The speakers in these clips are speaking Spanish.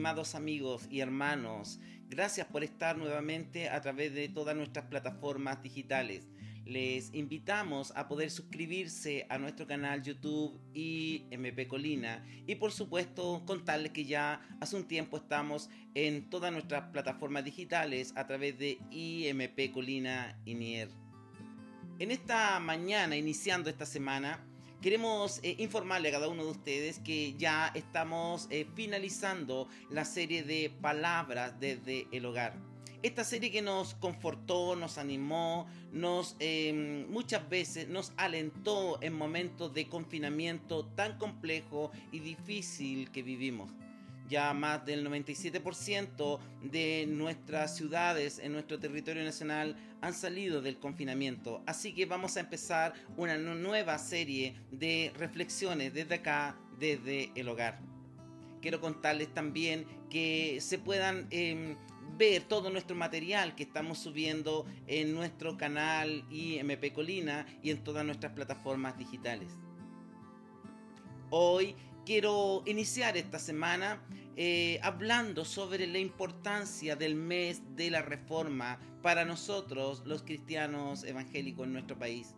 estimados amigos y hermanos. Gracias por estar nuevamente a través de todas nuestras plataformas digitales. Les invitamos a poder suscribirse a nuestro canal YouTube IMP Colina y por supuesto contarles que ya hace un tiempo estamos en todas nuestras plataformas digitales a través de IMP Colina Inier. En esta mañana, iniciando esta semana, Queremos eh, informarle a cada uno de ustedes que ya estamos eh, finalizando la serie de palabras desde el hogar. Esta serie que nos confortó, nos animó, nos em, muchas veces nos alentó en momentos de confinamiento tan complejo y difícil que vivimos ya más del 97% de nuestras ciudades en nuestro territorio nacional han salido del confinamiento. Así que vamos a empezar una nueva serie de reflexiones desde acá, desde el hogar. Quiero contarles también que se puedan em, ver todo nuestro material que estamos subiendo en nuestro canal IMP Colina y en todas nuestras plataformas digitales. Hoy quiero iniciar esta semana eh, hablando sobre la importancia del mes de la reforma para nosotros los cristianos evangélicos en nuestro país.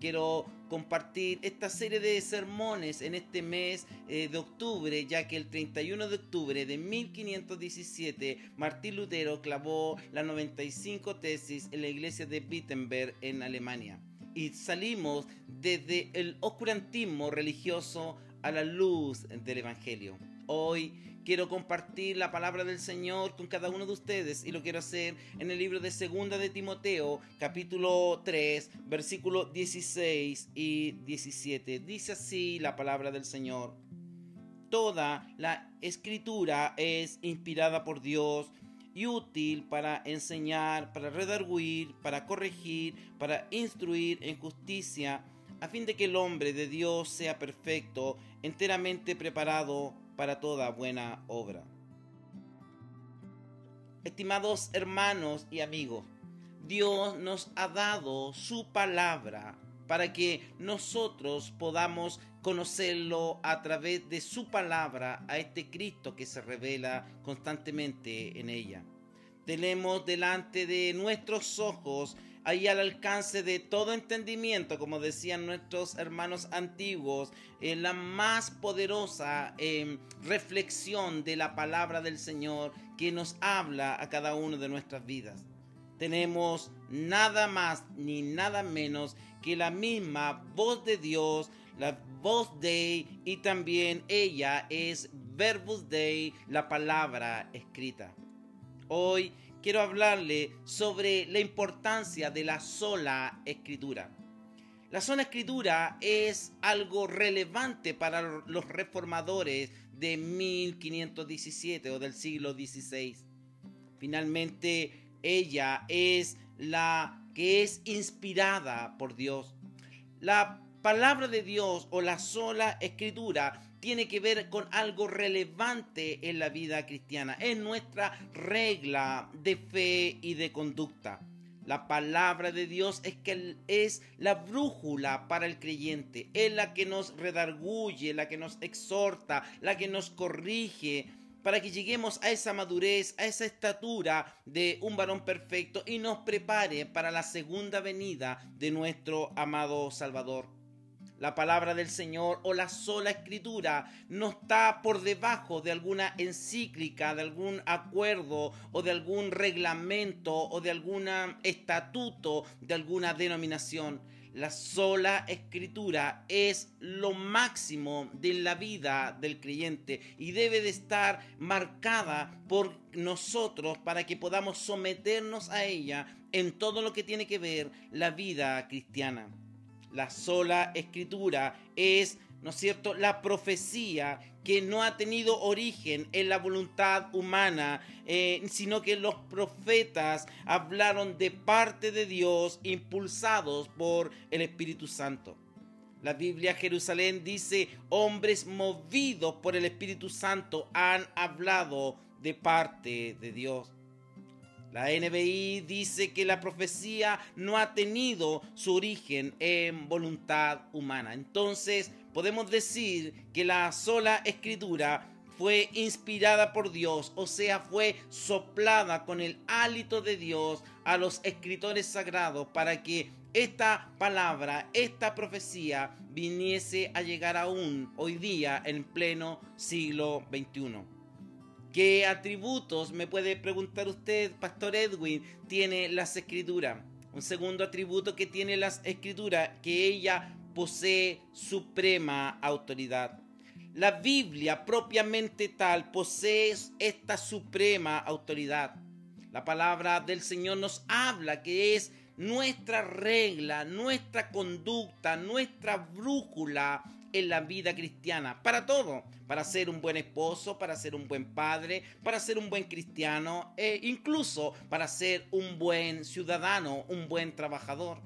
Quiero compartir esta serie de sermones en este mes eh, de octubre, ya que el 31 de octubre de 1517 Martín Lutero clavó la 95 tesis en la iglesia de Wittenberg en Alemania. Y salimos desde el oscurantismo religioso a la luz del Evangelio. Hoy quiero compartir la palabra del Señor con cada uno de ustedes y lo quiero hacer en el libro de Segunda de Timoteo, capítulo 3, versículo 16 y 17. Dice así la palabra del Señor. Toda la escritura es inspirada por Dios y útil para enseñar, para redarguir, para corregir, para instruir en justicia, a fin de que el hombre de Dios sea perfecto, enteramente preparado para toda buena obra. Estimados hermanos y amigos, Dios nos ha dado su palabra para que nosotros podamos conocerlo a través de su palabra a este Cristo que se revela constantemente en ella. Tenemos delante de nuestros ojos ahí al alcance de todo entendimiento, como decían nuestros hermanos antiguos, en la más poderosa em, reflexión de la palabra del Señor que nos habla a cada uno de nuestras vidas. Tenemos nada más ni nada menos que la misma voz de Dios, la voz de y también ella es verbus dei, la palabra escrita. Hoy quiero hablarle sobre la importancia de la sola escritura. La sola escritura es algo relevante para los reformadores de 1517 o del siglo XVI. Finalmente, ella es la que es inspirada por Dios. La palabra de Dios o la sola escritura tiene que ver con algo relevante en la vida cristiana, en nuestra regla de fe y de conducta. La palabra de Dios es que es la brújula para el creyente, es la que nos redarguye, la que nos exhorta, la que nos corrige, para que lleguemos a esa madurez, a esa estatura de un varón perfecto y nos prepare para la segunda venida de nuestro amado Salvador la palabra del Señor o la sola escritura no está por debajo de alguna encíclica, de algún acuerdo o de algún reglamento o de algún estatuto de alguna denominación. La sola escritura es lo máximo de la vida del creyente y debe de estar marcada por nosotros para que podamos someternos a ella en todo lo que tiene que ver la vida cristiana la sola escritura es, ¿no es cierto?, la profecía que no ha tenido origen en la voluntad humana, eh, sino que los profetas hablaron de parte de Dios impulsados por el Espíritu Santo. La Biblia Jerusalén dice, hombres movidos por el Espíritu Santo han hablado de parte de Dios. La NBI dice que la profecía no ha tenido su origen en voluntad humana. Entonces podemos decir que la sola escritura fue inspirada por Dios, o sea, fue soplada con el hálito de Dios a los escritores sagrados para que esta palabra, esta profecía viniese a llegar aún hoy día en pleno siglo XXI. ¿Qué atributos, me puede preguntar usted, Pastor Edwin, tiene las escrituras? Un segundo atributo que tiene las escrituras, que ella posee suprema autoridad. La Biblia propiamente tal posee esta suprema autoridad. La palabra del Señor nos habla que es nuestra regla, nuestra conducta, nuestra brújula en la vida cristiana. Para todo. Para ser un buen esposo, para ser un buen padre, para ser un buen cristiano e incluso para ser un buen ciudadano, un buen trabajador.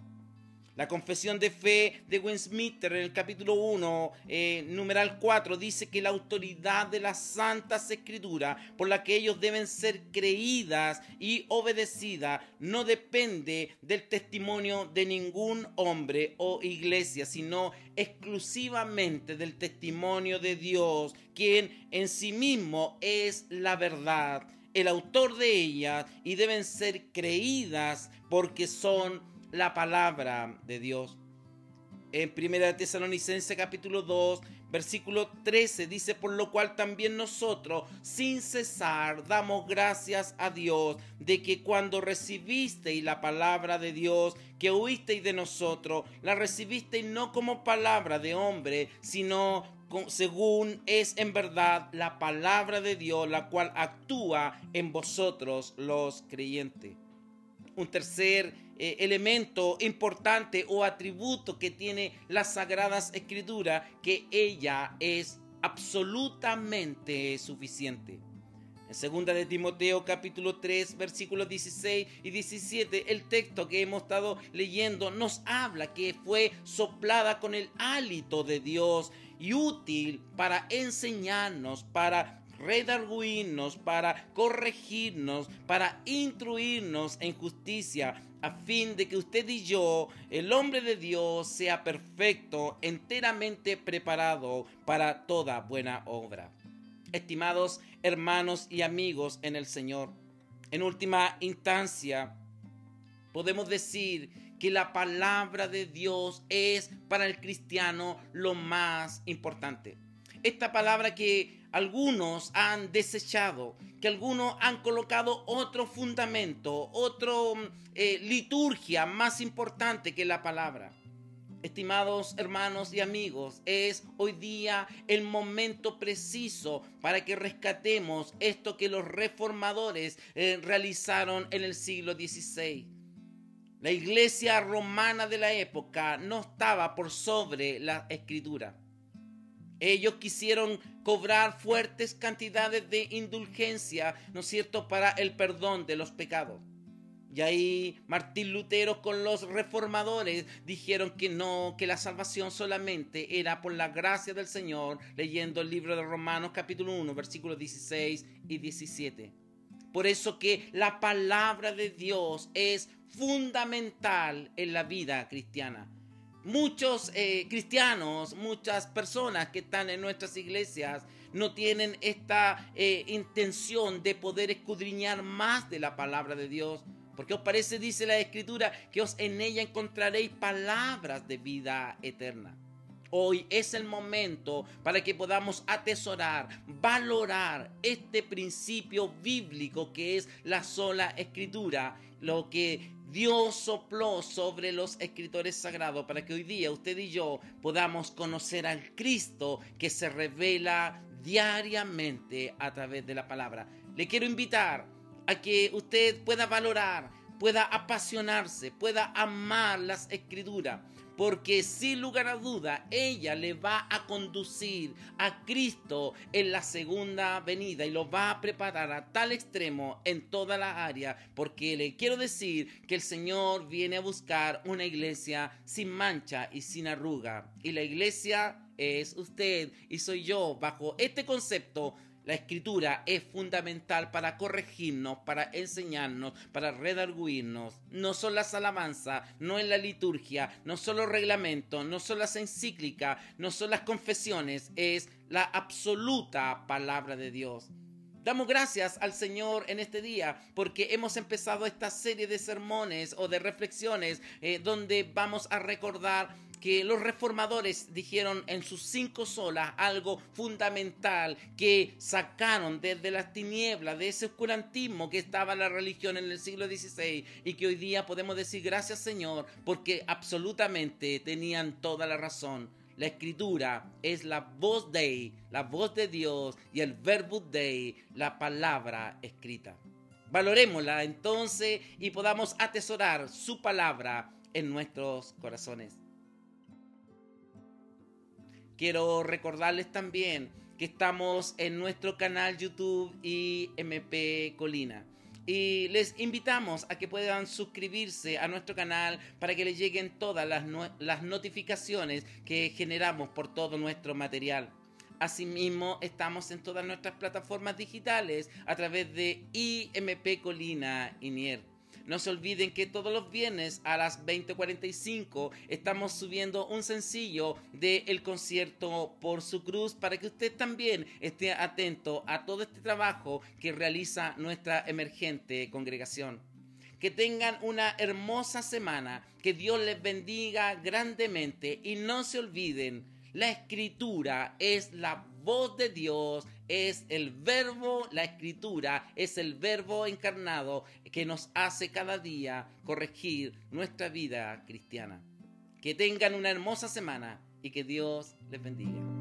La confesión de fe de Westminster en el capítulo 1, eh, numeral 4, dice que la autoridad de las santas escrituras por la que ellos deben ser creídas y obedecidas no depende del testimonio de ningún hombre o iglesia, sino exclusivamente del testimonio de Dios, quien en sí mismo es la verdad, el autor de ellas, y deben ser creídas porque son la palabra de Dios. En 1 Tesalonicense capítulo 2, versículo 13 dice, por lo cual también nosotros sin cesar damos gracias a Dios de que cuando recibisteis la palabra de Dios que oísteis de nosotros, la recibisteis no como palabra de hombre, sino según es en verdad la palabra de Dios, la cual actúa en vosotros los creyentes. Un tercer eh, elemento importante o atributo que tiene las sagradas escrituras, que ella es absolutamente suficiente. En segunda de Timoteo capítulo 3 versículos 16 y 17 el texto que hemos estado leyendo nos habla que fue soplada con el hálito de Dios y útil para enseñarnos, para redarguirnos, para corregirnos, para instruirnos en justicia, a fin de que usted y yo, el hombre de Dios, sea perfecto, enteramente preparado para toda buena obra. Estimados hermanos y amigos en el Señor, en última instancia, podemos decir que la palabra de Dios es para el cristiano lo más importante. Esta palabra que algunos han desechado, que algunos han colocado otro fundamento, otra eh, liturgia más importante que la palabra. Estimados hermanos y amigos, es hoy día el momento preciso para que rescatemos esto que los reformadores eh, realizaron en el siglo XVI. La iglesia romana de la época no estaba por sobre la escritura. Ellos quisieron cobrar fuertes cantidades de indulgencia, ¿no es cierto?, para el perdón de los pecados. Y ahí Martín Lutero con los reformadores dijeron que no, que la salvación solamente era por la gracia del Señor, leyendo el libro de Romanos capítulo 1, versículos 16 y 17. Por eso que la palabra de Dios es fundamental en la vida cristiana muchos eh, cristianos, muchas personas que están en nuestras iglesias no tienen esta eh, intención de poder escudriñar más de la palabra de Dios. Porque os parece, dice la escritura, que os en ella encontraréis palabras de vida eterna. Hoy es el momento para que podamos atesorar, valorar este principio bíblico que es la sola escritura, lo que Dios sopló sobre los escritores sagrados para que hoy día usted y yo podamos conocer al Cristo que se revela diariamente a través de la palabra. Le quiero invitar a que usted pueda valorar, pueda apasionarse, pueda amar las escrituras porque sin lugar a duda ella le va a conducir a Cristo en la segunda venida y lo va a preparar a tal extremo en toda la área, porque le quiero decir que el Señor viene a buscar una iglesia sin mancha y sin arruga, y la iglesia es usted y soy yo bajo este concepto La escritura es fundamental para corregirnos, para enseñarnos, para redarguirnos. No son las alabanzas, no es la liturgia, no son los reglamentos, no son las encíclicas, no son las confesiones, es la absoluta palabra de Dios. Damos gracias al Señor en este día porque hemos empezado esta serie de sermones o de reflexiones eh, donde vamos a recordar que los reformadores dijeron en sus cinco solas algo fundamental que sacaron desde las tinieblas, de ese oscurantismo que estaba la religión en el siglo XVI y que hoy día podemos decir gracias Señor porque absolutamente tenían toda la razón. La escritura es la voz de, la voz de Dios y el verbo de, la palabra escrita. Valorémosla entonces y podamos atesorar su palabra en nuestros corazones. Quiero recordarles también que estamos en nuestro canal YouTube IMP Colina. Y les invitamos a que puedan suscribirse a nuestro canal para que les lleguen todas las, las notificaciones que generamos por todo nuestro material. Asimismo, estamos en todas nuestras plataformas digitales a través de IMP Colina Inier. No se olviden que todos los viernes a las 20:45 estamos subiendo un sencillo del el concierto por su cruz para que usted también esté atento a todo este trabajo que realiza nuestra emergente congregación. Que tengan una hermosa semana, que Dios les bendiga grandemente y no se olviden, la escritura es la voz de Dios, es el verbo, la escritura es el verbo encarnado que nos hace cada día corregir nuestra vida cristiana. Que tengan una hermosa semana y que Dios les bendiga.